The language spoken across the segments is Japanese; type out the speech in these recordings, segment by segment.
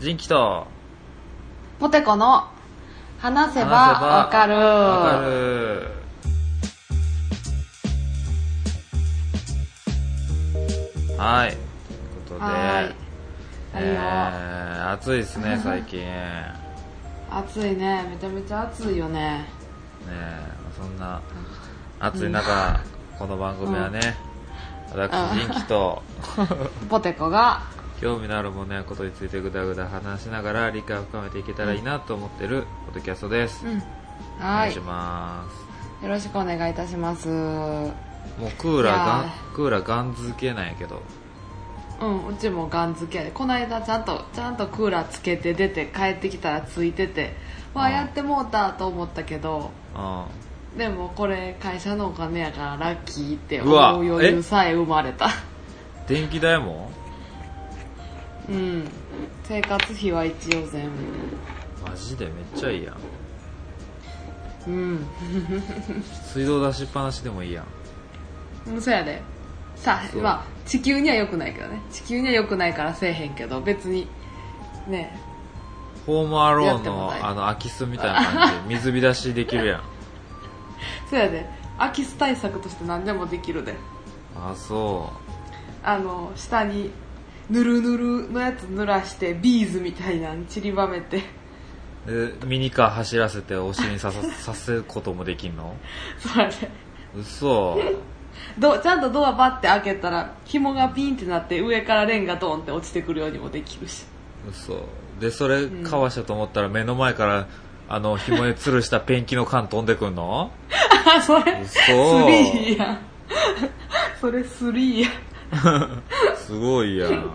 人気と。ポテコの話せばわかる。わかる。はい。ということで。えー、暑いですね 最近。ね暑いね。めちゃめちゃ暑いよね。えそんな暑い中、この番組はね、私人気と。ポテコが興味のあるものやことについてぐだぐだ話しながら理解を深めていけたらいいなと思ってるポッドキャストです、うん。お願いします。ろしくお願いいたします。うもうクーラーガンいやクーラーガン付けなんやけど。んうちもガン付けで。この間ちゃんとちゃんとクーラーつけて出て帰ってきたらついててわあうん。やってもうたと思ったけどうでもこれ会社のお金やからラッキーって思う余裕さえ生まれた。ん電気代も？うん。生活費は一応全部。マジでめっちゃいいやん。うん。水道出しっぱなしでもいいやん。うんそうやで。さそう。まあ地球には良くないけどね。地球には良くないからせえへんけど別にね。ホームアローンのあの空き巣みたいな感じで 水浸しできるやん。そうやで。空き巣対策として何でもできるで。あそあの下にぬるぬるのやつ濡らしてビーズみたいなの散りばめて。ミニカー走らせてお尻に刺ささせることもできんの？そうやで嘘。どちゃんとドアバッて開けたら紐がピンってなって上からレンガドンって落ちてくるようにもできるし。嘘。でそれかわしたと思ったら目の前からあの紐で吊るしたペンキの缶飛んでくんの？あ それ嘘。スリーやん。それスリーやすごいやん。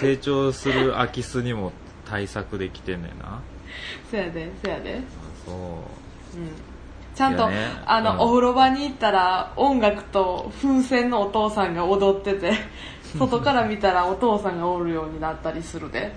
成長する空き巣にも対策できてんねんな。そやでそやで。そう。ちゃんと、いやね。あの、うん。お風呂場に行ったら音楽と風船のお父さんが踊ってて 外から見たらお父さんがおるようになったりするで。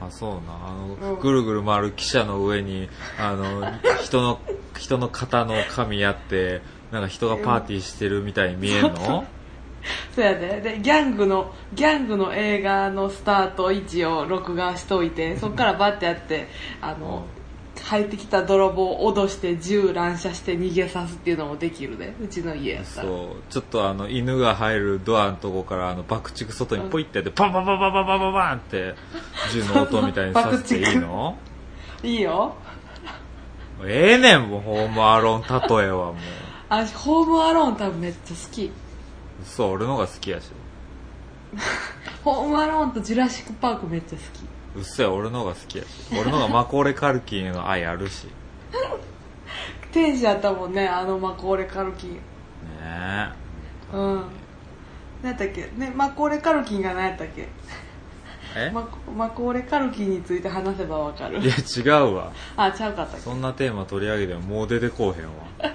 あそうな。あの、うん。ぐるぐる回る汽車の上にあの人の人の肩の髪やってなんか人がパーティーしてるみたいに見えんの？そやで。でギャングのギャングの映画のスタート位置を録画しといてそっからバッてやってあの、入ってきた泥棒を脅して銃乱射して逃げさすっていうのもできるで。うちの家やったら。そう。ちょっとあの犬が入るドアのとこからあの爆竹外にポイってやってパンパンパンパンパンパンパンパンって銃の音みたいにさせていいの？いいよ。ええねんもうホームアローン例えはもう。あホームアローン多分めっちゃ好きそう俺のが好きやし。ホームアローンとジュラシック・パークめっちゃ好き。うっせや俺のが好きやし。俺のがマコーレ・カルキンへの愛あるし。ね天使やったもんねあのマコーレ・カルキンえ。うん。何やったっけ？ねマコーレ・カルキンが何やったっけ？え？マコマコーレ・カルキンについて話せばわかる。いや違うわ。あちゃうかったっけ？そんなテーマ取り上げてももう出てこうへんわ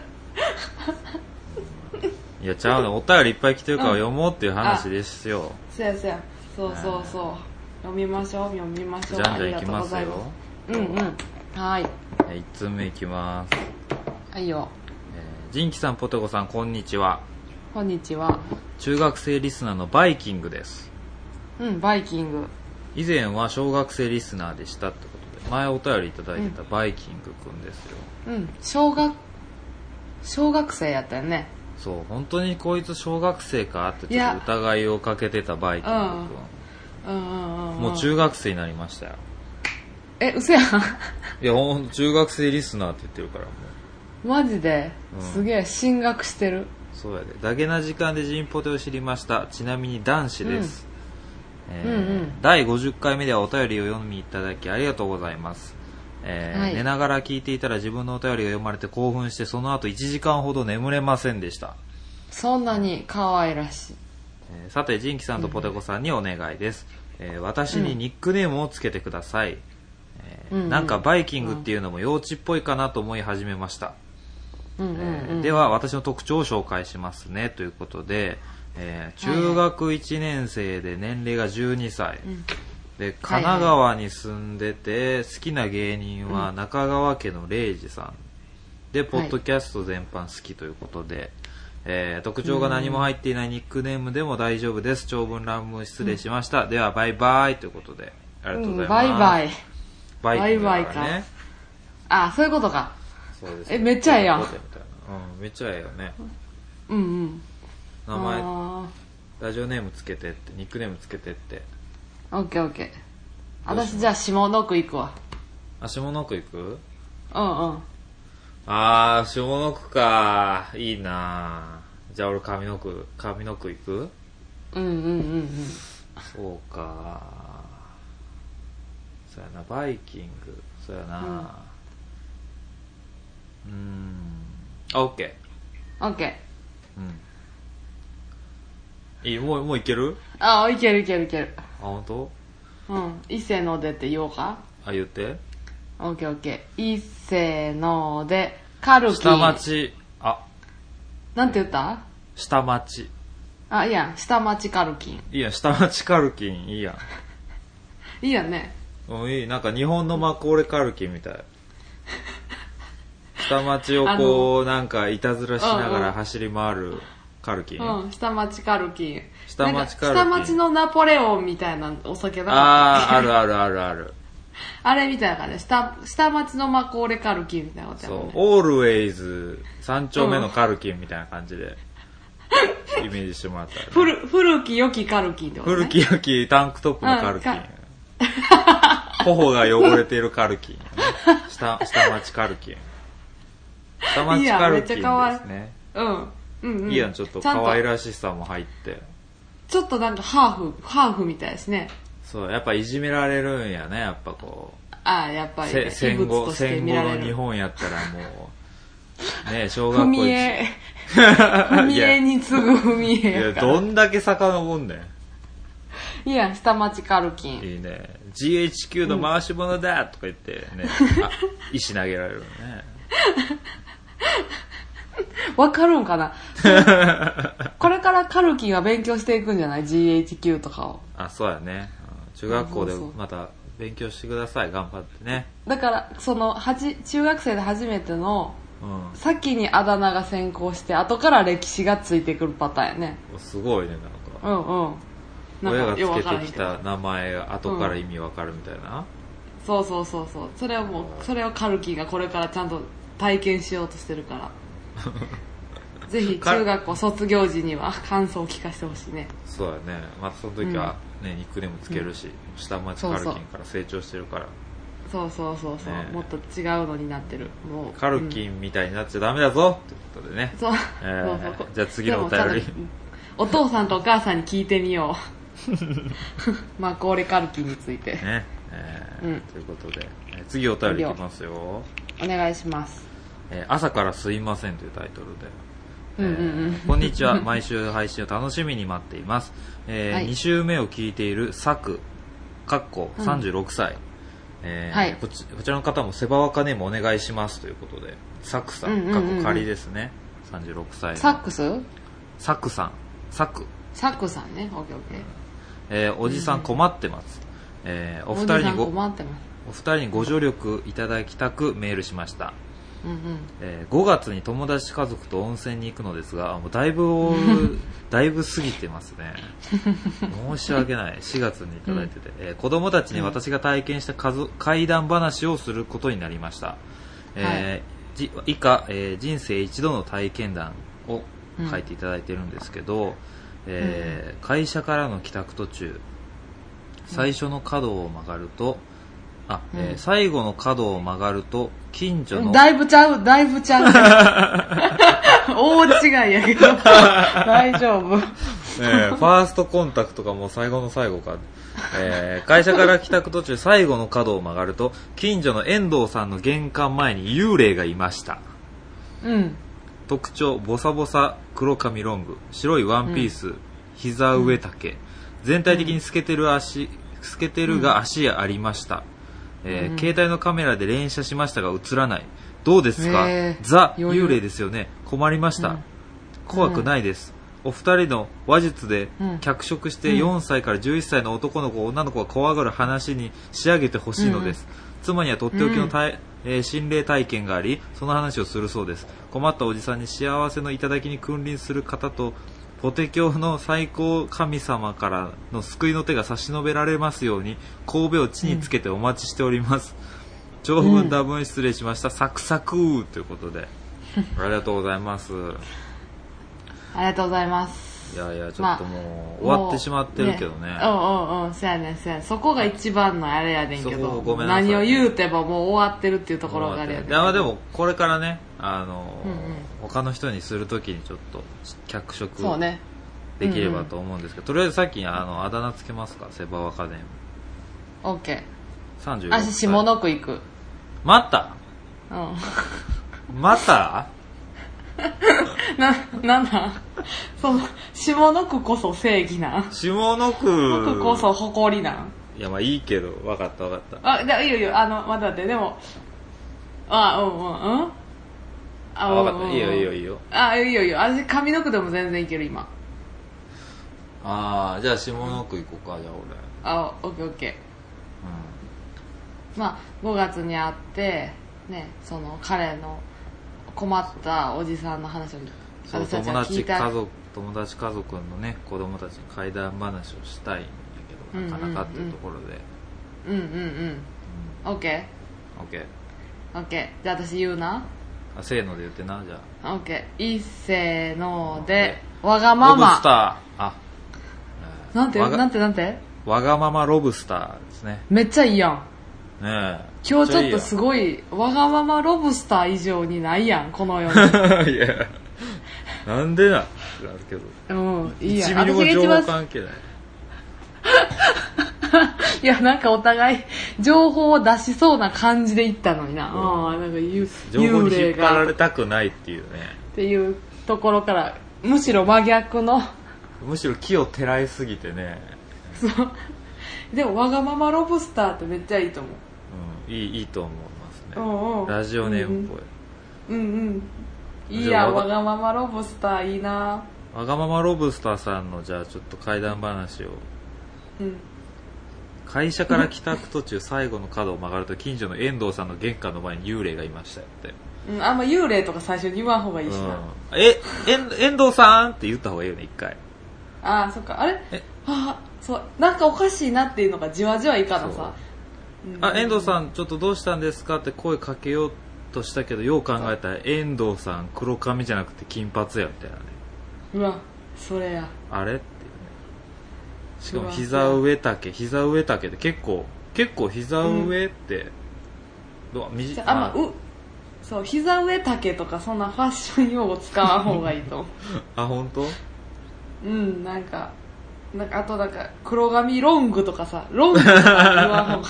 いやちゃうねお便りいっぱい来てるから読もうっていう話ですよ、そやそや。そうそうそう。読みましょう読みましょう。じゃんじゃんいきますよ。うんうん。はい。1通目いきます、はいよ。えー、ジンキさんポテコさんこんにちは。こんにちは。中学生リスナーのバイキングです。うんバイキング。以前は小学生リスナーでしたってことで前お便りいただいてたバイキングくんですよ、うん小学小学生やったよねそう本当にこいつ小学生かってちょっと疑いをかけてたバイキングくん、うんうんうん、うん、もう中学生になりましたよ。え嘘やん。いやほん中学生リスナーって言ってるからもう。マジで、うん。すげえ進学してる。そうやで。ダゲな時間でジンポテを知りました。ちなみに男子です、えーうんうん。第50回目ではお便りを読みいただきありがとうございます、えーはい。寝ながら聞いていたら自分のお便りが読まれて興奮してその後1時間ほど眠れませんでした、そんなに可愛らしい。えーさてジンキさんとポテコさんにお願いです、えー私にニックネームをつけてください、えーうん。うんなんかバイキングっていうのも幼稚っぽいかなと思い始めました、うん。うん。えうん。ーでは私の特徴を紹介しますねということで、えー中学1年生で年齢が12歳、で神奈川に住んでて好きな芸人は中川家の礼二さんでポッドキャスト全般好きということで、えー特徴が何も入っていないニックネームでも大丈夫です長文乱文失礼しました、ではバイバイということでありがとうございます。バイバイ。バイバイバイか。あ、そういうことか。そうですえめっちゃええやんうん、めっちゃええよね。うんうん。名前、あラジオネームつけてって、ニックネームつけてって。ーオッケーオッケー。私じゃあ下の句行くわ。あ、下の句行く？うんうん。あー、下の句か。いいなじゃあ俺上の句、上の句行く？うんうんうんうん。そうか。そうやな、バイキング。そうやな。うーん。あ、オッケオッケー。ー。うん。いい、もう、もういける？あ、いけるいけるいける。あ、本当？うん。一斉のでって言おうか？あ、言って。オッケーオッケー。ので、カルキン。下。町、あ、なんて言った？下町。あ、いいやん。下町カルキン。いいやん、下町カルキン、いいやん。いいやんね。うん、いい。なんか日本のマコーレカルキンみたい。下町をあこう、なんかいたずらしながら走り回るカルキン。うん。下町カルキン。下町カルキン下町のナポレオンみたいなお酒だあー、あるあるあるある。あれみたいな感じで、下、下町のマコーレカルキンみたいなことやそうもんね。、オールウェイズ三丁目のカルキンみたいな感じで、イメージしてもらったら、ね。古、古き良きカルキンってことね。古き良きタンクトップのカルキンうんか。頬が汚れているカルキン、ね。下、下町カルキン。下町カルキンですね。うん。うんうん。いいやん、ちょっと可愛らしさも入って。ちょっとなんかハーフ、ハーフみたいですね。そう、やっぱいじめられるんやね、やっぱこああ、やっぱう。り、ね、せ戦後、戦後の日。本やったらもう、ね、小学校踏み一絵、踏み絵に次ぐ踏み絵や。どんだけ遡んねん。いいやん、下町カルキン。いいね。GHQ の回し物だとか言ってね、あ石投げられるね。わかるんかな？これからカルキンは勉強していくんじゃない ?GHQ とかを。あ、そうやね。うん中学校でまた勉強してください。頑張ってね。だから、その、はじ、中学生で初めての、うん。先にあだ名が先行して、後から歴史がついてくるパターンやね。すごいね、うなんか。んうん。なん親がつけてきた名前が後から意味わかるみたいな？そうそうそうそう。それをもう、それをカルキンがこれからちゃんと体験しようとしてるから。ぜひ中学校卒業時には感想を聞かせてほしいね。そうやね。またその時はね、ニックネームつけるし、下町カルキンから成長してるから。そうそうそうそう、ねえもっと違うのになってる。もう。カルキンみたいになっちゃダメだぞってことでね。そう。えーそうそうじゃあ次のお便りお父さんとお母さんに聞いてみよう。まあ、これカルキンについて。ね。えーうんということで、えー次お便りいきますよ。お願いします。えー朝からすいませんというタイトルで。うんうんうん。こんにちは。毎週配信を楽しみに待っています。えーはい2週目を聞いているサク、かっこ36歳。えーはいこちこちらの方もセバワカネームお願いしますということで、サクさん、かっこ仮ですね。36歳の。サックスサクさん、サク。サックさんね。オッケーオッケー。えーおじさん困ってます。えーお二人にご、困ってます。お二人にご助力いただきたくメールしました。うんうん。えー5月に友達家族と温泉に行くのですが、もうだいぶ、だいぶ過ぎてますね。申し訳ない。4月にいただいてて、えー子供たちに私が体験した怪談話をすることになりました。えーじ以下、えー人生一度の体験談を書いていただいてるんですけど、えー会社からの帰宅途中、最初の角を曲がると、あ、えーうん最後の角を曲がると、近所の、だいぶちゃう、だいぶちゃう。大違いやけど。大丈夫。えーファーストコンタクトがもう最後の最後か。えー会社から帰宅途中最後の角を曲がると、近所の遠藤さんの玄関前に幽霊がいました。うん。特徴、ボサボサ、黒髪ロング、白いワンピース、膝上丈、全体的に透けてる足、透けてるが足ありました。えーうん携帯のカメラで連写しましたが映らない。どうですか、へーザ・幽霊ですよね。困りました。うん怖くないです。お二人の話術でうん脚色して4歳から11歳の男の子、女の子が怖がる話に仕上げてほしいのです。妻にはとっておきの体、えー心霊体験があり、その話をするそうです。困ったおじさんに幸せの頂に君臨する方と、ポテ教の最高神様からの救いの手が差し伸べられますように神戸を地につけてお待ちしております、長文多文失礼しました、サクサクということで。ありがとうございます。ありがとうございますいやいやちょっとまあもう終わってしまってるけどね,、うんうんうんそうやねんそうやねん。そこが一番のあれやねんけそどこごめんなさい。何を言うてももう終わってるっていうところがあれやねんいやまあでもこれからねあの、うんうん。他の人にするときにちょっと脚色そうね。できればと思うんですけど、とりあえずさっきあのあだ名つけますか？セバワカデミ OK ー。36私下の句行く。また。うん。また？な、なんなんその、下の句こそ正義な。ん下の句。句こそ誇りな。んいやまあいいけど分かった分かった。あ、じゃあいいよいいよ、あの、待って待って、でも、あ、うんうん、うん。ああ分かっうんうんた。いいよいいよいいよ。あ、いいよいいよ。私、上の句でも全然いける、今。ああじゃあ下の句行こうかじゃああ、オッケーオッケ俺ー。まあ、5月に会って、ね、その、彼の困ったおじさんの話を、うんそう友。達家族友達家族のね子供たちに怪談話をしたいんだけどなかなかっていうところでうんうんうん。オッケオッケーー。オッケー。じゃあ私言うな。あせーので言ってなじゃあオッケー。いっせーのでわがまロブスタま。ーあなんて？なんてなんて？わがままロブスターですねめっちゃいいやん。ねえ今日ちょっとすごごい、わがままロブスター以上にないやん、この世に。い いやなんでなけどうん、いいやん。1ミリも情報関係ない いや、なんかお互い、情報を出しそうな感じで言ったのにな。ああ、なんかゆ情報幽霊に引っ張られたくないっていうねていうところから、むしろ真逆の、むしろ木をてらいすぎてね、そう。でも、わがままロブスターってめっちゃいいと思う。うん、いいいいと思いますね。ラジオネームっぽい、うんうん。いいやわがままロブスターいいな。わがままロブスターさんのじゃあちょっと怪談話をうん。会社から帰宅途中最後の角を曲がると近所の遠藤さんの玄関の前に幽霊がいましたよって、うん、あんま幽霊とか最初に言わん方がいいしな。うん、え遠遠藤さんって言った方がいいよね一回ああ、そっか。あれ？え？あそう、なんかおかしいなっていうのがじわじわいかなそうさ。あ遠藤さん。んちょっとどうしたんですかって声かけようとしたけどよう考えたら遠藤さん黒髪じゃなくて金髪やみたいなねうわ、それや。あれっていうねしかも膝上丈膝上丈で結構結構膝上って、どう短じゃあ、まあ、う、そう、膝上丈とかそんなファッション用語使わん方がいいと思う。あ本当？うん、なんか、なんか、あとなんか、黒髪ロングとかさ、ロングとか言わん方が。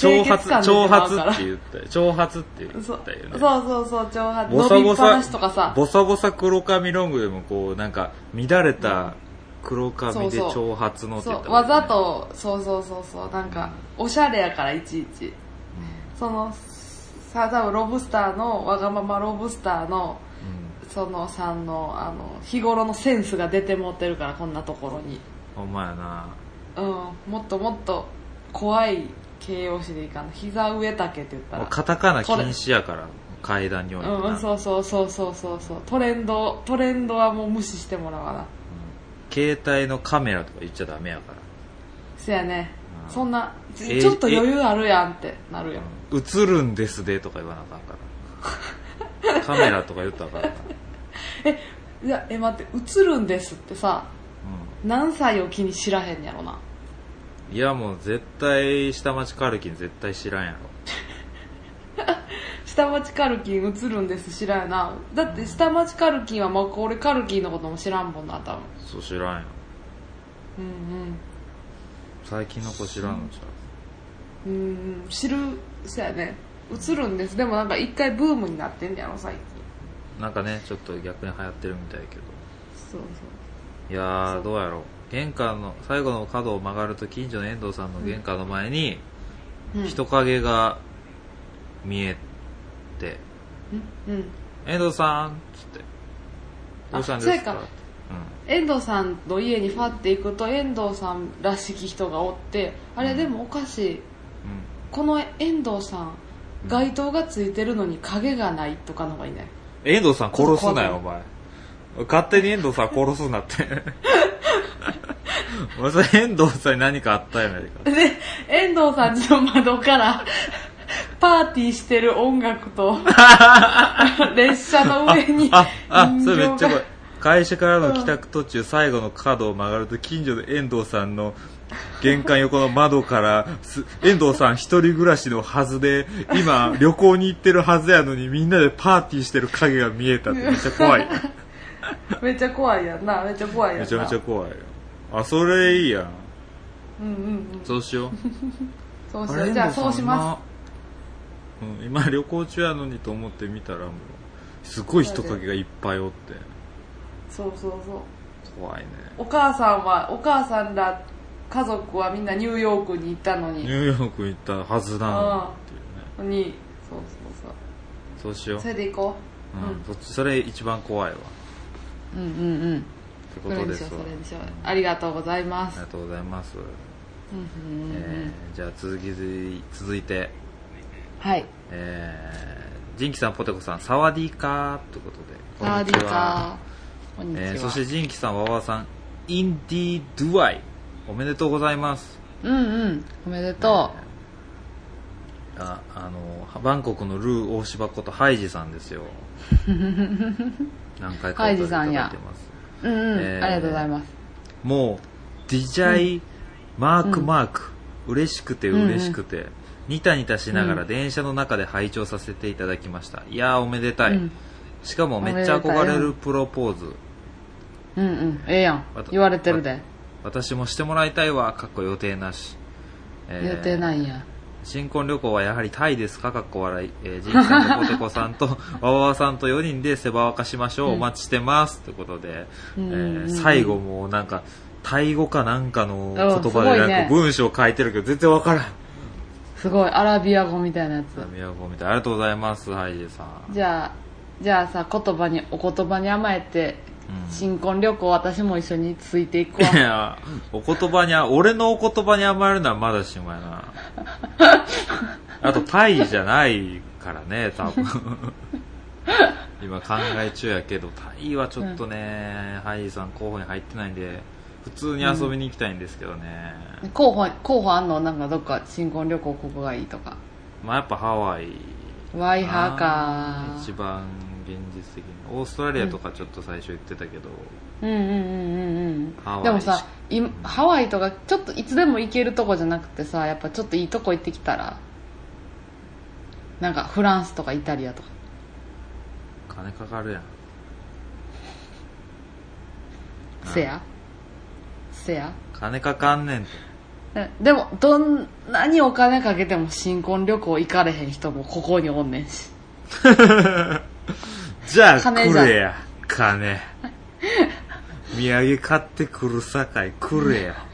長髪感出て長まうから。髪って言ったよ。長髪って言ったよね。そうそうそう、長髪。ボサボサしとかさ。ボサボサ黒髪ロングでもこうなんか乱れた黒髪で長髪のって言ったそう、わざと、そうそうそうそう、なんか、おしゃれやから、いちいち。その、さ、多分ロブスターの、わがままロブスターの、うん。そのさんの、あの、日頃のセンスが出て持ってるから、こんなところに。ほんまやな。うん、もっともっと怖い形容詞でいいかな。膝上丈って言ったら。カタカナ禁止やから階段においてな、うん、そうそうそうそうそうそう。トレンド、トレンドはもう無視してもらわな。携帯のカメラとか言っちゃダメやからせやね。うんそんな、えーちょっと余裕あるやんってなるやん。映るんですでとか言わなあかんから カメラとか言ったらあかんから、え、いや、え、待って、映るんですってさ、何歳を機に知らへんやろな。うん、いやもう絶対下町カルキン絶対知らんやろ 下町カルキン映るんです知らんやな。だって下町カルキンはまあ俺カルキンのことも知らんもんな、多分。そう知らんようん最近の子知らんのじうん。うんうん、知る、そやね。映るんです。でもなんか一回ブームになってんやろ、最近。ゃなんかねちょっと逆に流行ってるみたいやけどそういやーどうやろう玄関の最後の角を曲がると近所の遠藤さんの玄関の前に人影が見えてうん。うん。「遠藤さん」っつって「どうしたんですか?」あそうやか遠藤さんの家にファって行くと遠藤さんらしき人がおってあれでもおかしいうん、うんこの遠藤さん街灯がついてるのに影がないとかの方がいいね遠藤さん殺すなよお前勝手に遠藤さん殺すなって。俺それ遠藤さんに何かあったよね。で、遠藤さんちの窓から、パーティーしてる音楽と、列車の上にあ、あ、人それめっちゃ怖い。会社からの帰宅途中、最後の角を曲がると、近所の遠藤さんの玄関横の窓から、す遠藤さん一人暮らしのはずで、今、旅行に行ってるはずやのに、みんなでパーティーしてる影が見えたってめっちゃ怖い。めっちゃ怖いやんな、めっちゃ怖いやんな。めちゃめちゃ怖いよ。あ、それいいやん。うんうんうん。そうしよう。そうしよう。じゃあそうしますうん、今旅行中やのにと思って見たらもう、すごい人影がいっぱいおって。す。そうそうそう。怖いね。お母さんは、お母さんら家族はみんなニューヨークに行ったのに。ニューヨーク行ったはずなのにっていうね。に、そうそうそう。そうしようそ。れで行こうんうんそっちそれ一番怖いわ。う。うんうんうん。ってそことですわ。ありがとうございますありが。とうございます。うんうんうんえーじゃあ続き続いて、はい。えー、ジンキさん、ポテコさん、サワディーカーということで。サワディーカー。こんにちは。えーそしてジンキさん、ワワさん、インディドゥアイ。おめでとうございます。うんうん。おめでとああのバンコクのルー大芝ことハイジさんですよ 何回かお便りいただいてますう。うんうん。えーありがとうございます。もう DJ マークマーク、嬉しくて嬉しくて、ニタニタしながら電車の中で拝聴させていただきましたいやーおめでたい、うんしかもめっちゃ憧れるプロポーズうんうん。ええやん。言われてるで。私もしてもらいたいわかっこ予定なし、えー予定ないんや。新婚旅行はやはりタイですか？かっこ笑い、えー、ジンキさんとポテコさんと わわわさんと4人で世話沸かしましょう、うん。お待ちしてますということで、えー最後もなんかタイ語かなんかの言葉でなんか文章書いてるけど全然わからん。すごい、アラビア語みたいなやつ。宮古みたいありがとうございますハイジさん。じゃあ、じゃあさ、言葉に、お言葉に甘えて、うん新婚旅行私も一緒についていくわ。いやお言葉にあ俺のお言葉に甘えるのはまだしもやな。あとタイじゃないからね多分。今考え中やけどタイはちょっとね、ハイジさん候補に入ってないんで普通に遊びに行きたいんですけどね、候補、候補あんのなんかどっか新婚旅行ここがいいとか。まあやっぱハワイ。ワイハーか一番現実的にオーストラリアとかちょっと最初言ってたけど、うん。うんうんうんうんでもさいハワイとかちょっといつでも行けるとこじゃなくてさやっぱちょっといいとこ行ってきたらなんかフランスとかイタリアとか。金かかるやん。せや？せや？金かかんねんて。えでもどんなにお金かけても新婚旅行行かれへん人もここにおんねんし じゃあ金じゃん。くれや金。土産買ってくるさかいくれや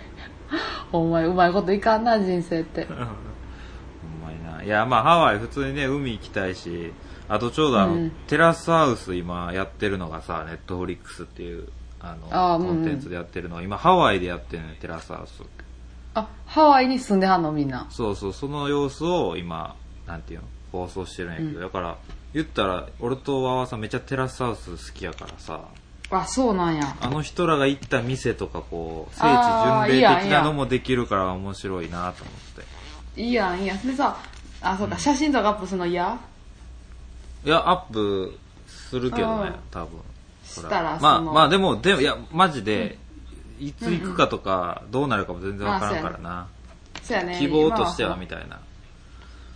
お前うまいこといかんな人生って。ほん。まにな。いやまあハワイ普通にね海行きたいしあとちょうどあの、うん。テラスハウス今やってるのがさネットフリックスっていうあのあコンテンツでやってるのが今ハワイでやってるねテラスハウス。あハワイに住んではんのみんな。そうそうその様子を今なんていうの放送してるんやけど、うん。だから言ったら俺とわわさんめっちゃテラスハウス好きやからさ。あそうなんや。あの人らが行った店とかこう聖地巡礼的なんのもできるから面白いなと思って。いいやんいいや。んでさあそうか、写真とかアップするの嫌？いやアップするけどねうん。多分。そしたらまあその。まあでもでもいやマジで、いつ行くかとかどうなるかも全然わからんからな、そうやね。希望としては今みたいな、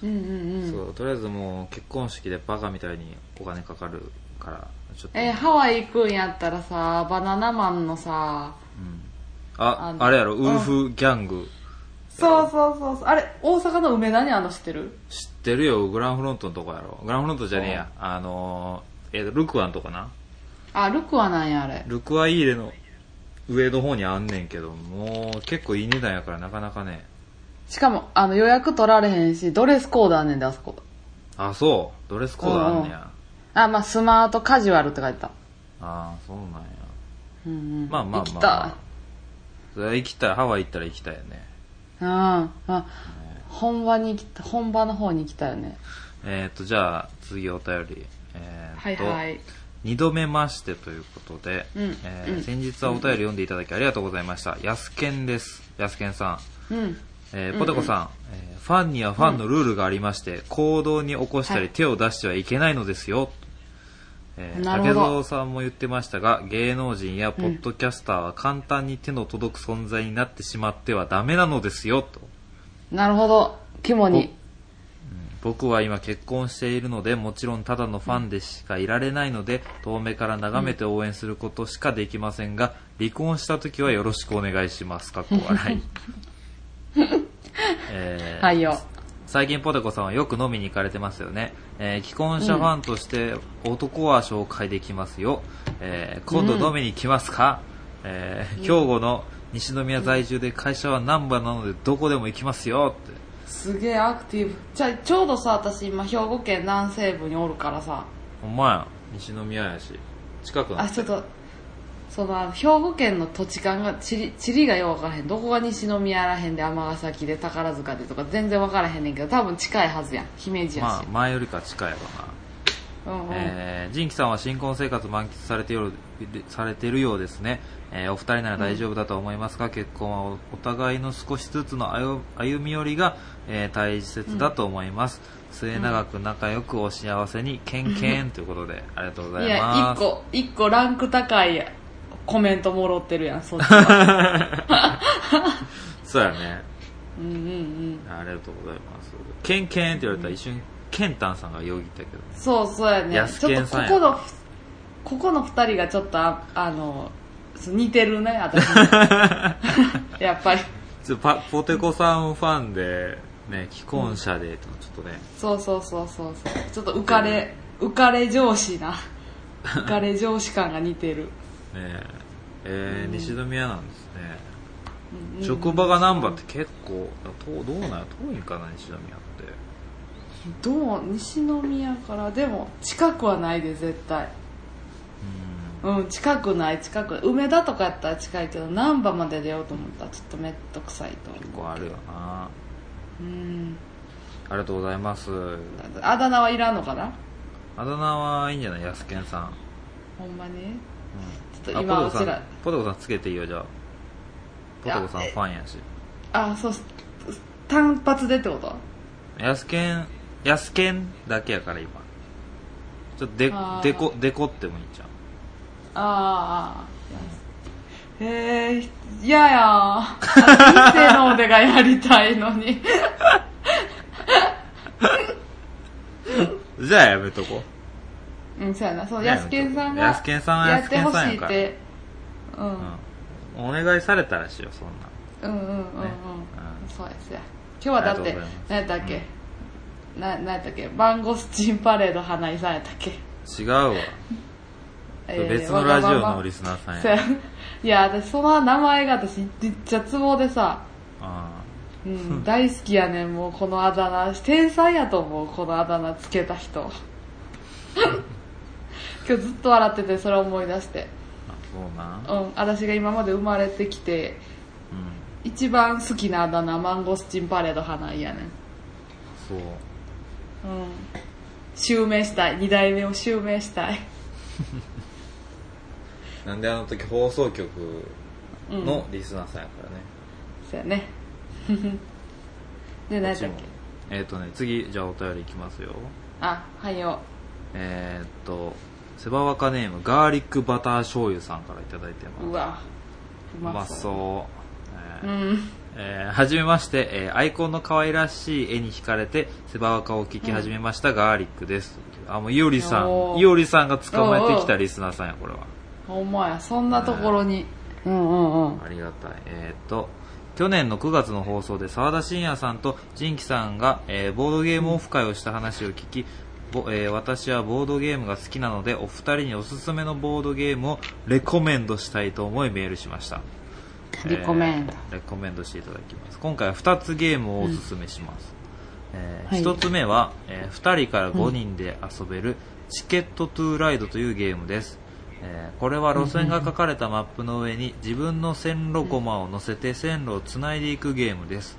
うんうんうん。そうとりあえずもう結婚式でバカみたいにお金かかるからちょっと、えーハワイ行くんやったらさバナナマンのさうん。ああのあれやろウルフギャング。そうそうそう。そうあれ大阪の梅田にあんの知ってる？知ってるよグランフロントのとこやろ。グランフロントじゃねえや。あのー、えーとルクワンとかな。あルクアなんやあれ。ルクワイーレの上の方にあんねんけどもう結構いい値段やからなかなかねしかもあの予約取られへんしドレスコードあんねんであそこ。あそう。ドレスコードあんねや、あまあスマートカジュアルって書いてた。ああそうなんや。うんうん。まあまあまあ、行きたい。まあ、それは行きたい。ハワイ行ったら行きたいよね。うん。あ本場に行きた本場の方に行きたいよね。えっ、ー、とじゃあ次お便り。えっ、はいー、と、はい。2度目ましてということで、うん。うん。えー先日はお便り読んでいただきありがとうございました。やすけんです。やすけんさん。うんえーポテコさん、えーファンにはファンのルールがありまして、行動に起こしたりはい手を出してはいけないのですよ。えーなるほど竹蔵さんも言ってましたが、芸能人やポッドキャスターは簡単に手の届く存在になってしまってはダメなのですよ、と。なるほど肝に僕は今結婚しているので、もちろんただのファンでしかいられないので、遠目から眺めて応援することしかできませんが、離婚した時はよろしくお願いします。かっこ笑い。えーはいよ最近ポテコさんはよく飲みに行かれてますよね。えー既婚者ファンとして男は紹介できますよ。えー今度飲みに来ますか、えー兵庫の西宮在住で会社は難波なのでどこでも行きますよって。すげえアクティブじゃあちょうどさ私今兵庫県南西部におるからさほんまや。西宮やし。近くなあちょっとその兵庫県の土地勘が地理地理がよう分からへん。どこが西宮らへんで尼崎で宝塚でとか全然分からへんねんけど多分近いはずやん。姫路やし、まあ、前よりか近いわな。うんうん。えー、ジンキさんは新婚生活満喫されているされているようですね、えーお二人なら大丈夫だと思いますが、結婚はおお互いの少しずつの歩歩み寄りが、えー大切だと思います、末永く仲良くお幸せにケンケンということでありがとうございいやます一個一個ランク高いコメントもろってるやんそっちは。そうやね。うんうんうん。ありがとうございます。ケンケンって言われたら一瞬ケンタンさんがよぎったけどね。そうそうやね。安ちょっとここのここの二人がちょっとああの似てるね私に やっぱり。ちょパポテコさんファンでね既婚者でちょっとね、そうそうそうそうそう。ちょっと浮かれ浮かれ上司な。浮かれ上司感が似てる、ねええー西宮なんですね、うん。職場が難波って結構どうどうなんや遠いんかな西宮って。どう西宮から？でも近くはないで絶対。うん。近くない近く梅田とかやったら近いけど難波まで出ようと思ったらちょっとめっとくさいと思う結構あるよな。うん。ありがとうございます。あだ名はいらんのかな？あだ名はいいんじゃない？安健さん、ほんまに？うんちょっとあポテコさん今う。ちらポテコさんつけていいよじゃあ。ポテコさんファンやし。あそうす。単発でってこと？安健安健だけやから今。ちょっとででこでこってもいいじゃんああへえ嫌や。人生の腕がやりたいのに。じゃあやめとこうんそうやな。そうねやすけんさんがやすけんさんはやすけんやってほさんやから。しいって。うん。う、うん、お願いされたらしようそんな。うんうんうんうん、うん。そうやそうや。今日はだってありがとうございます。何やったっけ、な何やったっけ？バンゴスチンパレード花井さんやったっけ、違うわ。そ れ別のラジオのリスナーさんや。そうや。いや私その名前が私めっちゃツボでさ。あ。うん、大好きやねんもうこのあだ名。天才やと思うこのあだ名つけた人 今日ずっと笑っててそれ思い出して。あそうなうん私が今まで生まれてきてうん。一番好きなあだ名マンゴスチンパレード花井やねん。そう。うん。襲名したい。二代目を襲名したい。なんであの時放送局うん。のリスナーさんやからね、そうやね。で何やっけ？えっ、とね次じゃあお便りいきますよ。あはいよ。えー、っとセバワカネームガーリックバター醤油さんからいただいてます。うわうう。ままそう。そう、ん。えーはじめまして、えーアイコンの可愛らしい絵に惹かれてセバワカを聞き始めました、ガーリックです。あもういおりさんいおりさんが捕まえてきたリスナーさんやこれは。ほんまやそんなところに。うんうんうん。ありがたい。えーっと、去年の9月の放送で沢田信也さんと仁キさんが、えーボードゲームオフ会をした話を聞き、ぼえー私はボードゲームが好きなのでお二人におすすめのボードゲームをレコメンドしたいと思いメールしました。リコメンドえーレコメンドしていただきます。今回は2つゲームをおすすめします。えはい1つ目は、え2人から5人で遊べるチケットトゥーライドというゲームです。えーこれは路線が書かれたマップの上に自分の線路駒を乗せて線路をつないでいくゲームです。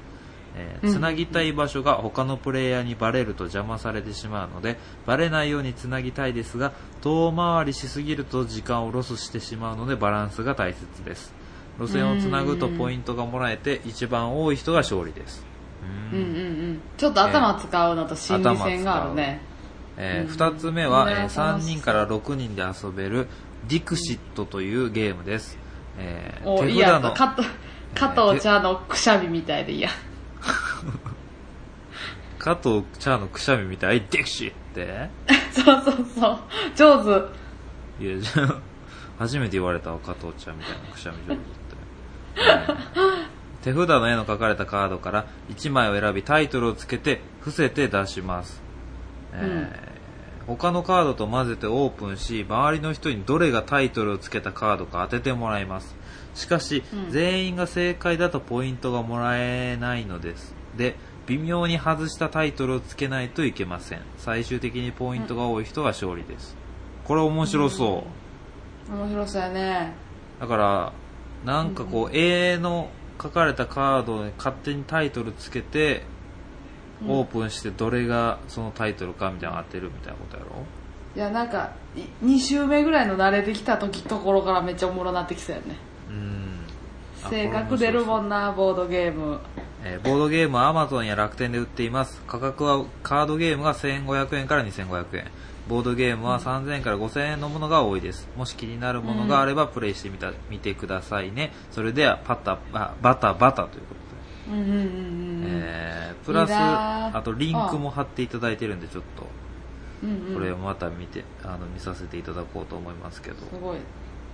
えーつなぎたい場所が他のプレイヤーにバレると邪魔されてしまうのでバレないようにつなぎたいですが遠回りしすぎると時間をロスしてしまうのでバランスが大切です。路線をつなぐとポイントがもらえて一番多い人が勝利です。うん。うん。うんちょっと頭使うのと心理戦があるね。えうん。2つ目は、えーね3楽しそう人から6人で遊べるディクシットというゲームです、えーおいや手札の加藤茶のくしゃみみたいでいいや加藤茶のくしゃみみたい。ディクシって？そうそうそう。上手。いやじゃあ初めて言われたわ加藤茶みたいなくしゃみ上手って、うん。手札の絵の描かれたカードから1枚を選びタイトルをつけて伏せて出します、えー他のカードと混ぜてオープンし周りの人にどれがタイトルをつけたカードか当ててもらいます。しかし、うん。全員が正解だとポイントがもらえないのです。で微妙に外したタイトルをつけないといけません。最終的にポイントが多い人が勝利です。これ面白そう、面白そうやね。だからなんかこう、絵の書かれたカードに勝手にタイトルつけて、うん。オープンしてどれがそのタイトルかみたいなの当てるみたいなことやろ？いやなんか2週目ぐらいの慣れてきた時ところからめっちゃおもろなってきそうやね。うん。あ性格出るもんなボードゲームえーボードゲームは Amazon や楽天で売っています。価格はカードゲームが1500円から2500円。ボードゲームは3000円から5000円のものが多いです。もし気になるものがあればプレイしてみた見てくださいね。それではパタあバタバタということで。うんうんうんうんえープラスあとリンクも貼っていただいてるんでちょっと。これをまた見てあの見させていただこうと思いますけどすごい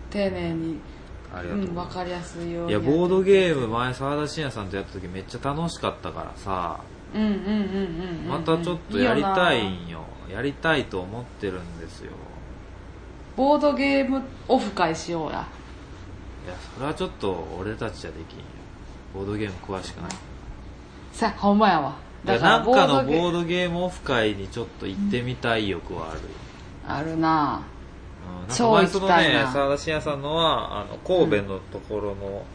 丁寧にありがとううん分かりやすいようにいやボードゲーム前澤田信也さんとやった時めっちゃ楽しかったからさ。うんうんうんうんうんまたちょっとやりたいよんよ。やりたいと思ってるんですよ。ボードゲームオフ会しようや。いやそれはちょっと俺たちじゃできんよ。ボードゲーム詳しくない。さほんまやわ。だからなんかのゲボードゲームオフ会にちょっと行ってみたい欲はあるよ、あるな。うんなんか前そのね澤田信也さんのはあの神戸のところの,、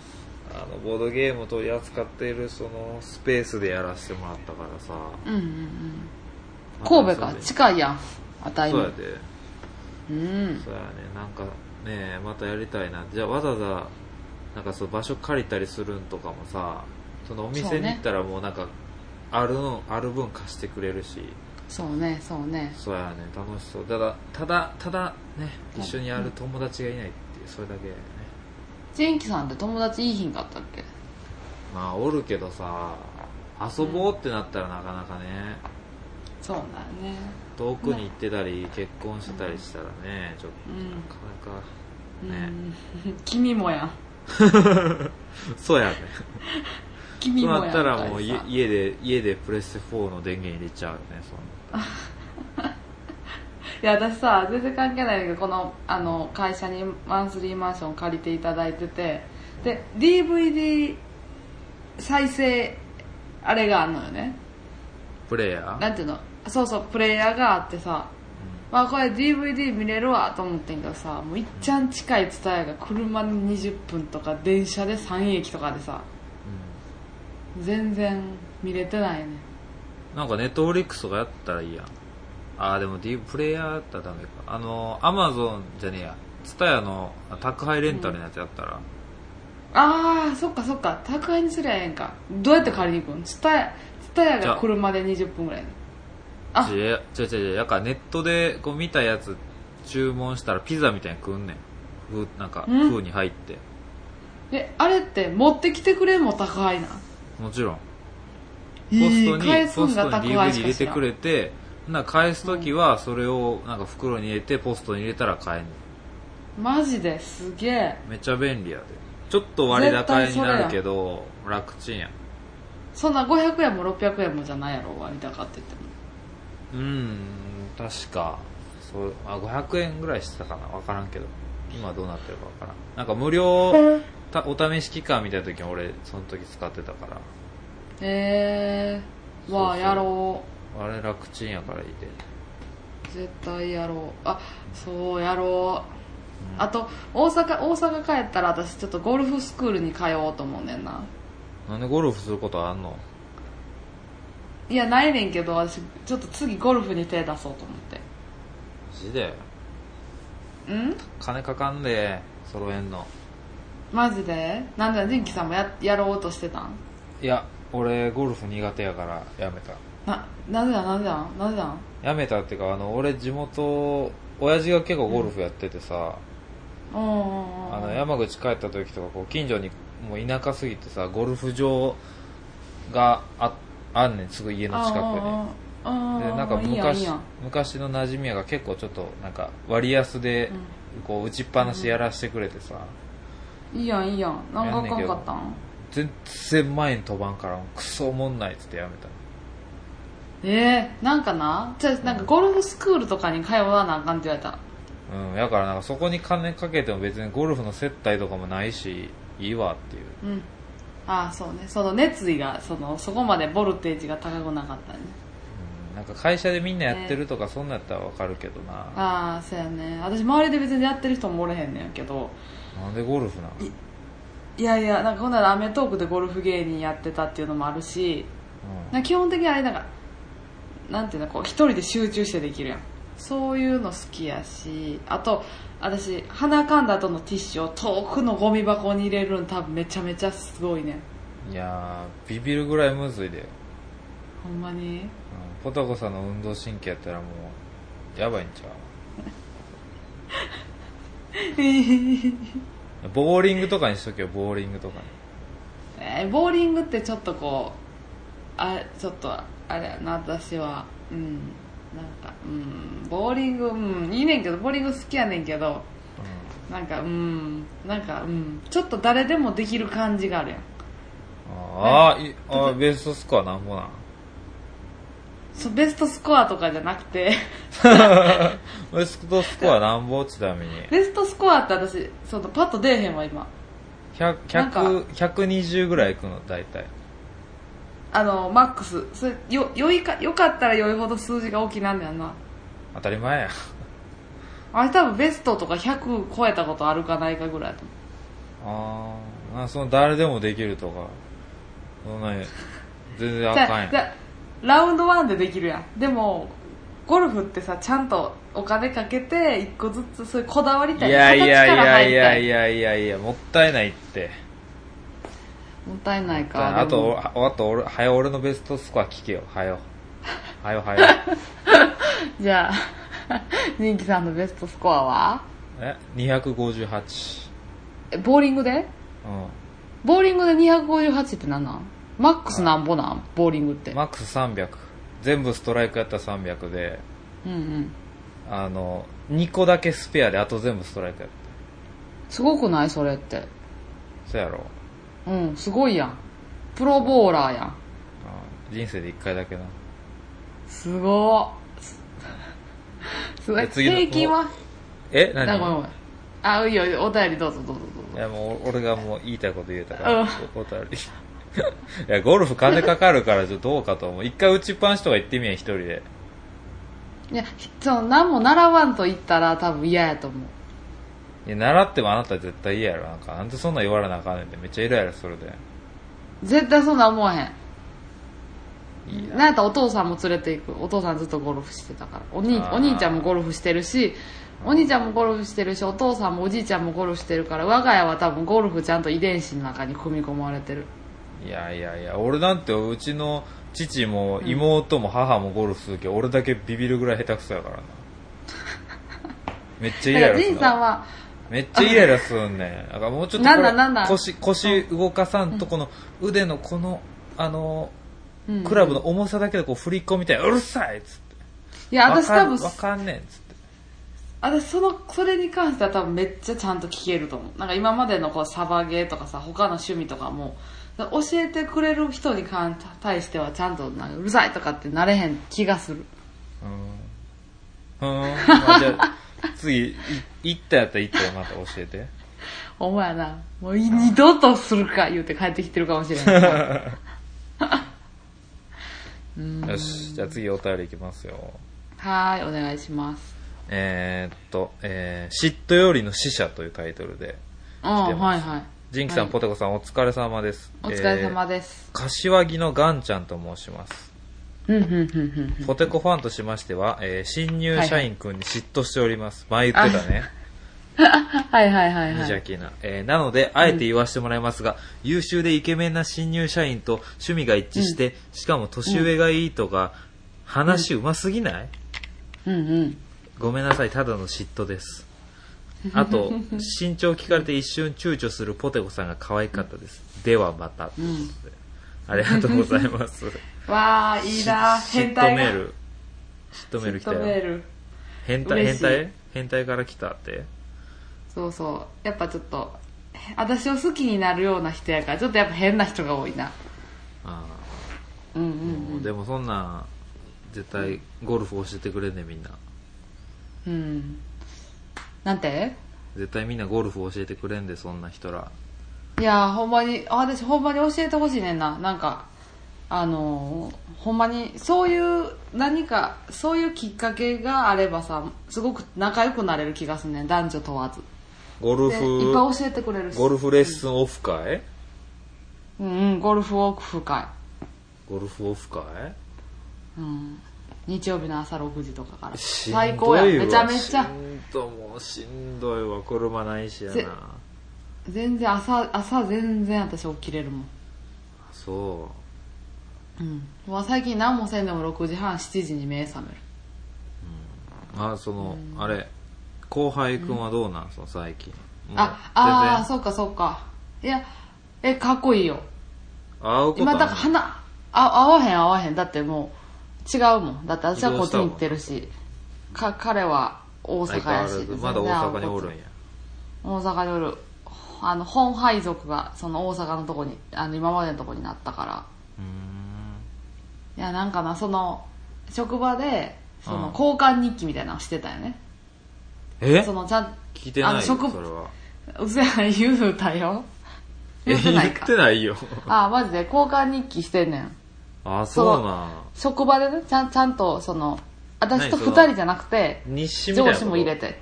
あのボードゲームを取り扱っているそのスペースでやらせてもらったからさ。うんうんうん。神戸か。近いやん。あたいもそうやで。うん。そうやね。なんかねまたやりたいな。じゃあわざわざなんかそう場所借りたりするんとかもさそのお店に行ったらもうなんかあるのある分貸してくれるし。そうねそうね。そうやね。楽しそう。ただただただね一緒にやる友達がいないっていうそれだけやね。千キさんって友達いいひんかったっけ？まあおるけどさ遊ぼうってなったらなかなかね。そうだね。遠くに行ってたり結婚してたりしたらねちょっとうんなかなかうね、ん。君もやん。そうやね。君もやん。そうなったらもう家家で家でプレステ4の電源入れちゃうよねそんい や私さ全然関係ないんだけどこのあの会社にマンスリーマンション借りていただいててで DVD 再生あれがあるのよね。プレイヤー？なんていうの？そうそうプレイヤーがあってさまあこれ DVD 見れるわと思ってんけどさもういっちゃん近い伝えが車で20分とか電車で3駅とかでさ全然見れてないね。うんなんかネットフリックスとかやったらいいやんああでも D プレイヤーやったらダメか。あのアマゾンじゃねえや。ツタヤの宅配レンタルのやつやったら、ああそっかそっか。宅配にすりゃええんか。どうやって借りに行くん？ツタヤツタヤが車で20分ぐらいあ違う違う違う違う。やからネットでこう見たやつ注文したらピザみたいに食うんねん。ふなんかうん？風に入って。えあれって持ってきてくれんも宅配なん？もちろん。いポストにポストに DVD 入れてくれてな返す時はそれをなんか袋に入れてポストに入れたら買えマジですげえ。めっちゃ便利やで。ちょっと割高になるけど楽ちんや。んそんな500円も600円もじゃないやろ割高って言っても。うん確か。そうあ500円ぐらいしてたかな。分からんけど。今どうなってるか分からん。なんか無料たお試し期間みたいな時に俺その時使ってたから。へえー、わあやろあれ楽ちんやからいいで。う絶対やろう。あそうやろう。あと大阪大阪帰ったら私ちょっとゴルフスクールに通おうと思うねんな。なんでゴルフすることあんの？いやないねんけど私ちょっと次ゴルフに手出そうと思って。マジで？ん？金かかんで揃えんの。マジで？なんで仁キさんもややろうとしてたん？いや俺ゴルフ苦手やからやめたななんでだなんでだなんでだ？やめたっていうかあの俺地元親父が結構ゴルフやっててさ、うんあの山口帰った時とかこう近所にもう田舎すぎてさゴルフ場がああんねんすぐ家の近くにあでなんか昔昔の馴染みやが結構ちょっとなんか割安でこう打ちっぱなしやらしてくれてさ、いいやんいいやん。なんかあかんかったん？全然前に飛ばんからクソおもんないっつってやめたえー、なんかな？じゃあなんかゴルフスクールとかに通わなあかんって言われた。うんだからなんかそこに金かけても別にゴルフの接待とかもないしいいわっていう。うん。ああそうね。その熱意がそのそこまでボルテージが高くなかったね。うんなんか会社でみんなやってるとかそんなんやったらわかるけどな、ああそうやね。私周りで別にやってる人もおれへんねんけど。なんでゴルフなん？いやいやなんかほんなら『アメトーーク』でゴルフ芸人やってたっていうのもあるし。なんか基本的にあれなんかなんていうのこう一人で集中してできるやん。そういうの好きやしあと私鼻かんだ後のティッシュを遠くのゴミ箱に入れるの多分めちゃめちゃすごいねうん。いやービビるぐらいむずいで、ほんまに？うん、ポタコさんの運動神経やったらもうやばいんちゃう？ボーリングとかにしとけよボーリングとかに。えーボーリングってちょっとこうあちょっとあれやな私は。うん。なんかうん。ボーリングうん。いいねんけどボーリング好きやねんけど。なんかうん。なんかうん。ちょっと誰でもできる感じがあるやん。あーいあーベストスコアなんぼなん？そうベストスコアとかじゃなくて。ベストスコアなんぼ？ちなみに。ベストスコアって私そのパッと出えへんわ今。100なんか。100 120ぐらいいくの大体あのマックス。それよよいかよかったらよいほど数字が大きなんだよな。当たり前や。あれ多分ベストとか100超えたことあるかないかぐらいだとあー。なんかその誰でもできるとか。そんなに全然あかんやラウンドワンでできるやん。でもゴルフってさちゃんとお金かけて一個ずつそういうこだわりたい。いやいやいやいやいいやいやい。やもったいないってもったいないか。あとあと俺はよ俺のベストスコア聞けよ。はよ。はよはよ。じゃあ 人気さんのベストスコアは？え？258えボーリングで？うん。ボーリングで258って何なん？マックスなんぼなん？ボーリングって。マックス300全部ストライクやったら300で。うんうん。あの2個だけスペアであと全部ストライクやっすごくない？それって。たそやろうんすごいやん。プロボーラーやん。うん人生で1回だけな。すごっ。すごい。で次の平均は？え何？あごめんごめん。あいいよお便りどうぞどうぞどうぞ。いやもう俺がもう言いたいこと言えたから、うん。おお便り。いやゴルフ金かかるからちょっとどうかと思う。一回打ちっぱなしとか行ってみや一人で。いやその何も習わんと言ったら多分嫌やと思ういや習ってもあなた絶対嫌やろ。なんかなんでそんなん言われなあかんねんって。めっちゃイライラするで。絶対そんな思わへん。いいなんやったらお父さんも連れて行く。お父さんずっとゴルフしてたから。お兄あー。お兄ちゃんもゴルフしてるしお兄ちゃんもゴルフしてるしお父さんもおじいちゃんもゴルフしてるから我が家は多分ゴルフちゃんと遺伝子の中に組み込まれてる。いやいやいや俺なんてうちの父も妹も母もゴルフするけど、俺だけビビるぐらい下手くそやからな。めっちゃイだからライラする仁さんはめっちゃイライラするん。ねだからもうちょっとなんこれだなん？だ腰腰動かさんとこの腕のこのあのうん。クラブの重さだけでこう振り込みたいうるさいっつって。いや私多分わかんねんっつって。私そのそれに関しては多分めっちゃちゃんと聞けると思う。なんか今までのこうサバゲーとかさ他の趣味とかも教えてくれる人に関対してはちゃんとなんかうるさいとかってなれへん気がする。うん。うん、まあ、じゃあ 次い行ったやったら行ったよまた教えて。お前やなもう二度とするか言うて帰ってきてるかもしれないうん。よしじゃあ次お便りいきますよ。はーいお願いします。えー、っと、えー、嫉妬よりの死者というタイトルで。うん来てはいはい。ジンキさん、はい。ポテコさんお疲れ様です。お疲れ様です、柏木のガンちゃんと申しますポテコファンとしましては、えー新入社員くんに嫉妬しております。前言ってたね。はいはいはい無はい邪気な。えーなので、あえて言わせてもらいますが、優秀でイケメンな新入社員と趣味が一致して、しかも年上がいいとか、話うますぎない、うんうんごめんなさい、ただの嫉妬です。あと、身長聞かれて一瞬躊躇するポテコさんが可愛かったです。ではまた。んありがとうございます。わあいいなし変態が。嫉妬メール。嫉妬メール来たよ。変態、変態？変態から来たって？そうそう。やっぱちょっと私を好きになるような人やからちょっとやっぱ変な人が多いな。あうんうんうでもそんなん、絶対ゴルフ教えてくれんねみんな。うん。なんて？絶対みんなゴルフ教えてくれんで、そんな人ら。いやーほんまにあ私ほんまに教えてほしいねんな。なんかあのーほんまにそういう何かそういうきっかけがあればさすごく仲良くなれる気がすんねん男女問わず。ゴルでいっフ、ぱい教えてくれるし。ゴルフレッスンオフ会？うんうんゴルフオフ会。ゴルフオフ会？うん。日曜日の朝6時とかから。最高や。めちゃめちゃ。しんどもうしんどいわ車ないしやぜな全然朝朝全然私起きれるもん。そうん。もう最近何もせんでも6時半7時に目覚める。うあその、あれ後輩くんはどうなん、その最近。あああそうかそうか。いやえかっこいいよ。会うこと今だから花あ合わへん合わへん。だってもう違うもん。だって私はこっちに行ってるし。か彼は大相阪やし。まだ大阪におるんや。大阪におる。あの本配属がその大阪のとこにあの今までのとこになったから。うーんいやなんかなその職場でそうんの交換日記みたいなのしてたよね、え？そのちゃん聞いてないよあの職それは。うせやん言うたよ。え言ってない言かってないよ。あマジで？交換日記してんねん。あそうなん。職場でねちゃんちゃんとその私と何その二人じゃなくて日誌みたいな上こと？司も入れて。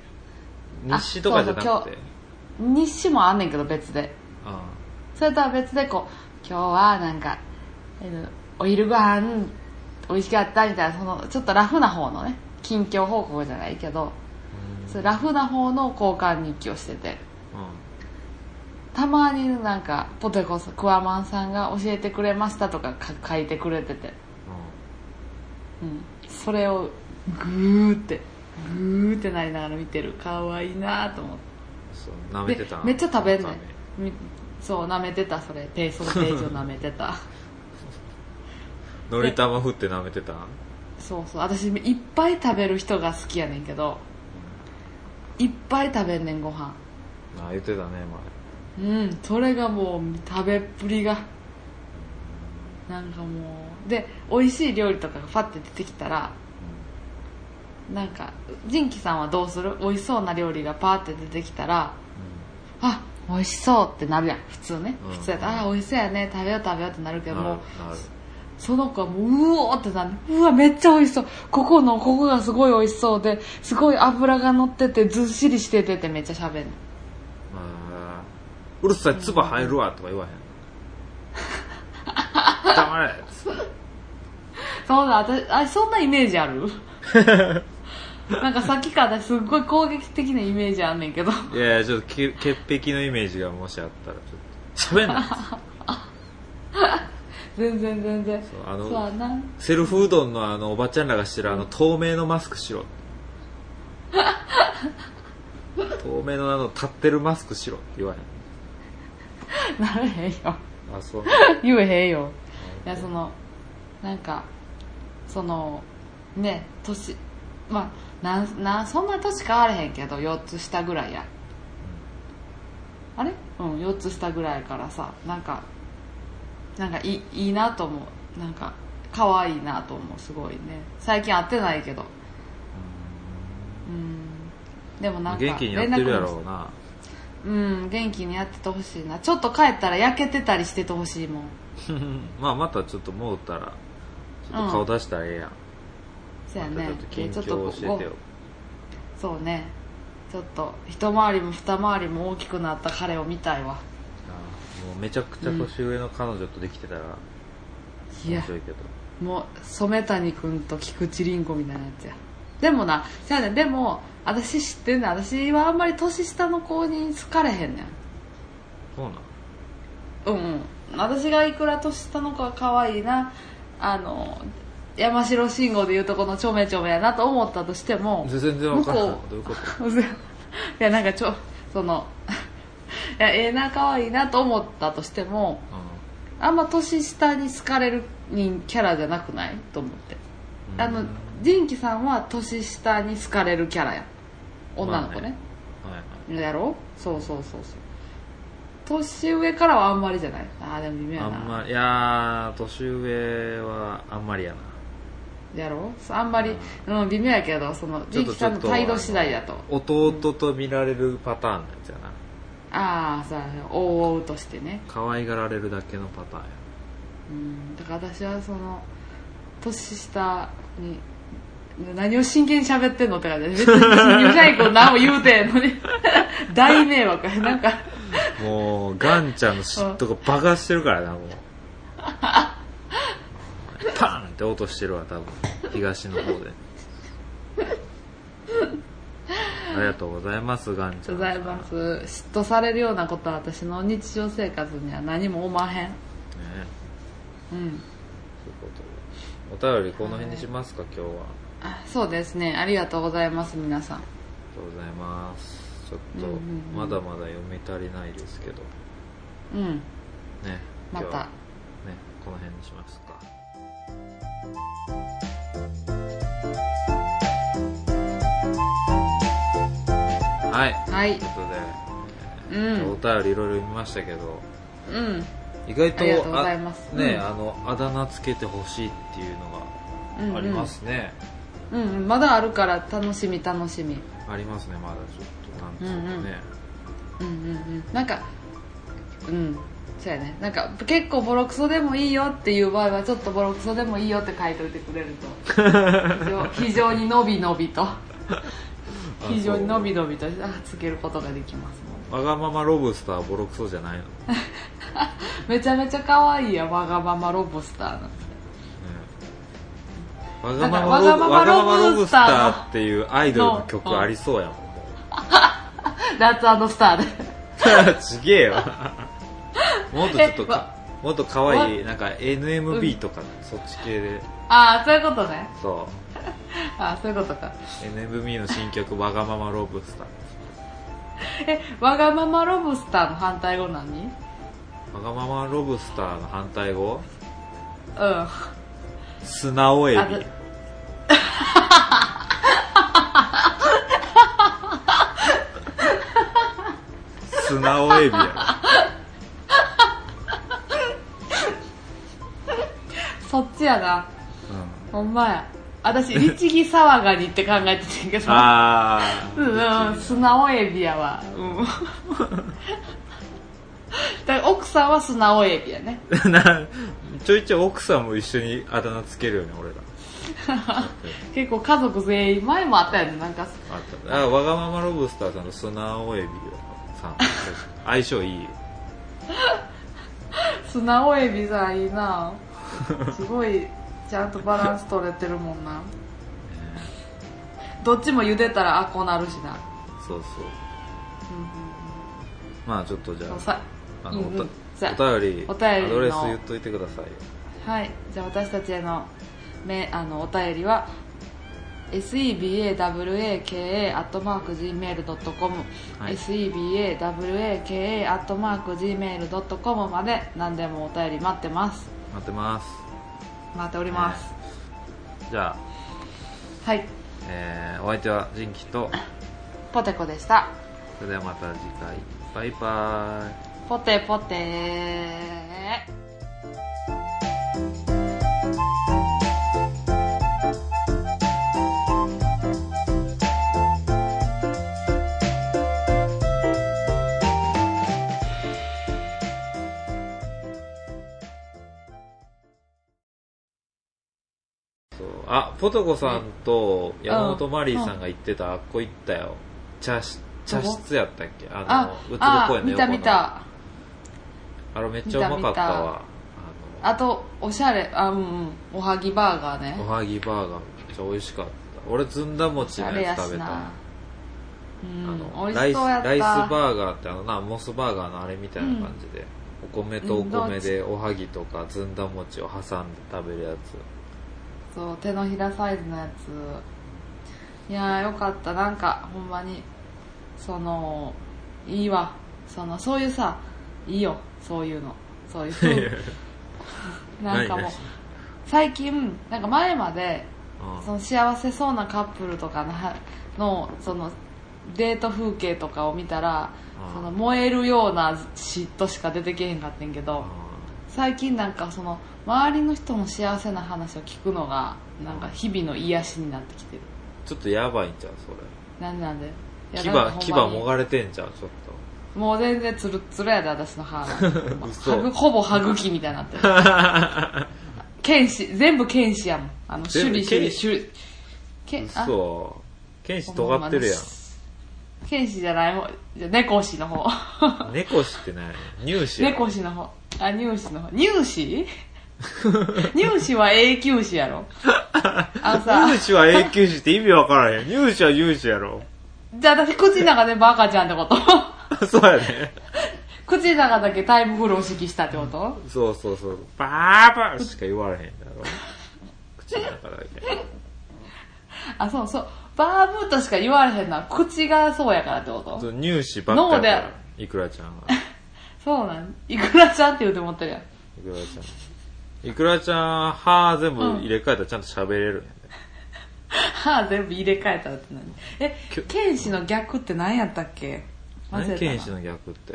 日誌とかじゃなあそうくて日誌もあんねんけど別で。あそれとは別でこう今日はなんかえーお昼ご飯美味しかったみたいなそのちょっとラフな方のね近況報告じゃないけどそラフな方の交換日記をしてて。たまになんかポテコさんクワマンさんが教えてくれましたとかか書いてくれてて、うん、それをグーってグーってなりながら見てる。かわいいなと思って。そう舐めてたでめっちゃ食べんねそう舐めてたそれ。ペーソのページを舐めてた。め のり玉振って舐めてた？そうそう。私いっぱい食べる人が好きやねんけど。いっぱい食べんねんご飯。あ言ってたねうん。それがもう食べっぷりが。なんかもうで美味しい料理とかがファッて出てきたらなんかジンキさんはどうする？美味しそうな料理がパーって出てきたらあ美味しそうってなるやん。普通ね、うん。普通やったらあ美味しそうやね。食べよう食べようってなるけどもその子はもううおーってなる。うわめっちゃ美味しそう。ここのここがすごい美味しそうですごい脂が乗っててずっしりしててってめっちゃ喋る。あーうるさい唾入るわとか言わへん。黙れ。そうだ私あそんなイメージある？なんかさっきから私すっごい攻撃的なイメージあんねんけど。いやいやちょっとけ潔癖のイメージがもしあったらちょっと。喋んな 全然全然。そうあのそうやな。セルフうどんのあのおばちゃんらがしてるあの透明のマスクしろ。透明のあの立ってるマスクしろって言わへん。なれへんよ。あそう。言えへんよ。いやそのなんかそのね年まあなんなんそんな年変われへんけど4つ下ぐらいや。あれ？うん4つ下ぐらいからさなんかなんかいいいいなと思う。なんか可愛いなと思う。すごいね。最近会ってないけど。うん。でもなんか元気にやってるやろうな。うん元気にやっててほしいな。ちょっと帰ったら焼けてたりしててほしいもん。まあまたちょっと戻ったらちょっと顔出したらええやん、そうやね。ちょっと教えてよ。そうね。ちょっと一回りも二回りも大きくなった彼を見たいわもうめちゃくちゃ年上の彼女とできてたらいや面白いけど、もう染谷君と菊池凛子みたいなやつや。でもなじゃあねでも私知ってんねん。私はあんまり年下の子に好かれへんねん。そうなん？うんうん。私がいくら年下の子が可愛いなあの山城慎吾でいうとこのちょめちょめやなと思ったとしても全然わかん。ない向こどういうこと？う いやなんかちょそのいやええな可愛いなと思ったとしてもあんま年下に好かれる人キャラじゃなくない？と思って。うん。あの仁キさんは年下に好かれるキャラやん。女の子ね,、やろ？そうそうそうそう。年上からはあんまりじゃない？ああでも微妙やな。あんまりいやー年上はあんまりやな。やろ？あんまり、うん、微妙やけどその仁キさんの態度次第だと。弟と見られるパターンのやつやなああそうやね。大々としてね。可愛がられるだけのパターンや。うん。だから私はその年下に何を真剣に喋ってんのって感じ。で別に新入社員君何も言うてんのに。大迷惑や。なんか。もうガンちゃんの嫉妬が爆発してるからなもう。パーンって落としてるわ多分。東の方でありがとうございますガンちゃんございます。嫉妬されるようなことは私の日常生活には何も思わへん。ねうん。そういうこと。でお便りこの辺にしますか今日は。あそうですね。ありがとうございます皆さん。ありがとうございます。ちょっとまだまだ読み足りないですけど。うん。ねまた。ねこの辺にしますかはい。はい。ということで、うん。お便りいろいろ読みましたけどうん。意外とあね、うん。あのあだ名つけてほしいっていうのがありますね、うんうん。まだあるから楽しみ楽しみ。ありますねまだちょっとなんつうかね、うんうん。うんなんかうん。そうやね。なんか結構ボロクソでもいいよっていう場合はちょっとボロクソでもいいよって書いといてくれると。非常非常にのびのびと非常にのびのびとあつけることができますわがままロブスターボロクソじゃないの、ね、めちゃめちゃ可愛いやわがままロブスターなんて。わがままなんかロブわがままロロブスターっていうアイドルの曲ありそうやもんもラッツスターで。う ちげえよもっとちょっとかえわもっと可愛いなんか NMB とか、そっち系で。ああそういうことね。そああそういうことか。う NMB の新曲わがままロブスター。えわがままロブスターの反対語何？わがままロブスターの反対語？うん。素直エビ。素直エビや。そっちやな。ろ、ほんまや私律儀騒がにって考えてたけうん、ど。あうんうん素直エビやわ。うん。だから奥さんは素直エビやね。ちょいちょい奥さんも一緒にあだ名つけるよね俺ら。結構家族全員前もあったよねなんか。あった。あわがままロブスターさんと素直エビさん。相性いいよ。素直エビさんいいな。すごいちゃんとバランス取れてるもんな。どっちも茹でたらあこうなるしな、そうそう。うんまあちょっとじゃああの、うんうん。お便りお便りの。アドレス言っといてくださいよ。はい。じゃあ私たちへのめあのお便りは sebawaka.gmail.com、はい。sebawaka.gmail.com まで何でもお便り待ってます。待ってます待っております、じゃあ、はい。えーお相手はジンキと。ポテコでした。それではまた次回。バイバイ。ポテポテポトコさんと山本マリーさんが行ってたあっこ行ったよ。茶室茶室やったっけ？ああのうつぶあ公園の見た横の。見た。あれめっちゃうまかったわ。ああとおしゃれあうんうん。おはぎバーガーね。おはぎバーガーめっちゃ美味しかった。俺ずんだお餅のやつ食べしたな。うんあのライスライスバーガーってあのなモスバーガーのあれみたいな感じで、お米とお米でおはぎとかずんだ餅を挟んで食べるやつそう手のひらサイズのやつ。いやーよかった。なんかほんまにそのいいわ。そのそういうさいいよ。そういうの。そういう風 なんかもう何最近なんか前までうんその幸せそうなカップルとかのはのそのデート風景とかを見たらうんその燃えるような嫉妬しか出てけへんかってんけど最近なんかその周りの人の幸せな話を聞くのがなんか日々の癒しになってきてる。ちょっとやばいんちゃうそれ。なんでなんで？いや牙なんかほんまに。牙もがれてんちゃうちょっもう全然ツルッツルやで私の歯 嘘。はぐほぼ歯茎みたいになってる。と 剣士全部剣士やもん。あのシ全部ュリシュリ剣シュリけあ嘘。剣士尖ってるやん。剣士じゃない方。じゃ猫士の方。猫師って何？乳歯やろ猫士の方あ乳歯の方？乳歯乳歯は永久歯やろ？あのさ。乳歯は永久歯って意味わからへん。乳歯は乳歯やろ。じゃあ私口の中全部赤ちゃんってこと？そうやね。口の中だけタイムフルを式したってこと？そうそうそう。バーバーしか言われへんだろ。口の中だけ。あそうそう。バーブーとしか言われへんのは口がそうやからってこと？そう乳歯ばっかり脳らいくらちゃんはそうなん。いくらちゃんって言うて思ってるやん。いくらちゃん。いくらちゃん歯全部入れ替えたらちゃんと喋れるん。やで歯全部入れ替えたらって何？え剣士の逆って何やったっけ？忘れたな。何？剣士の逆って。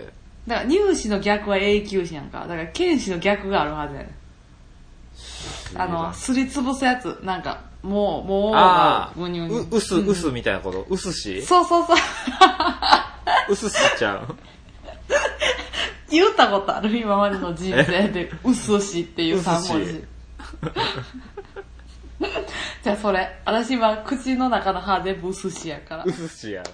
だから乳歯の逆は永久歯やんか。だから剣士の逆があるはずやねん。あのすりつぶすやつ。なんかもうもうああう、うす、うすみたいなこと？うすし？そうそうそう。うすしちゃう？言ったことある？今までの人生で「うすし」っていう3文字。じゃあそれ。私今口の中の歯全部うすしやから。うすしやな。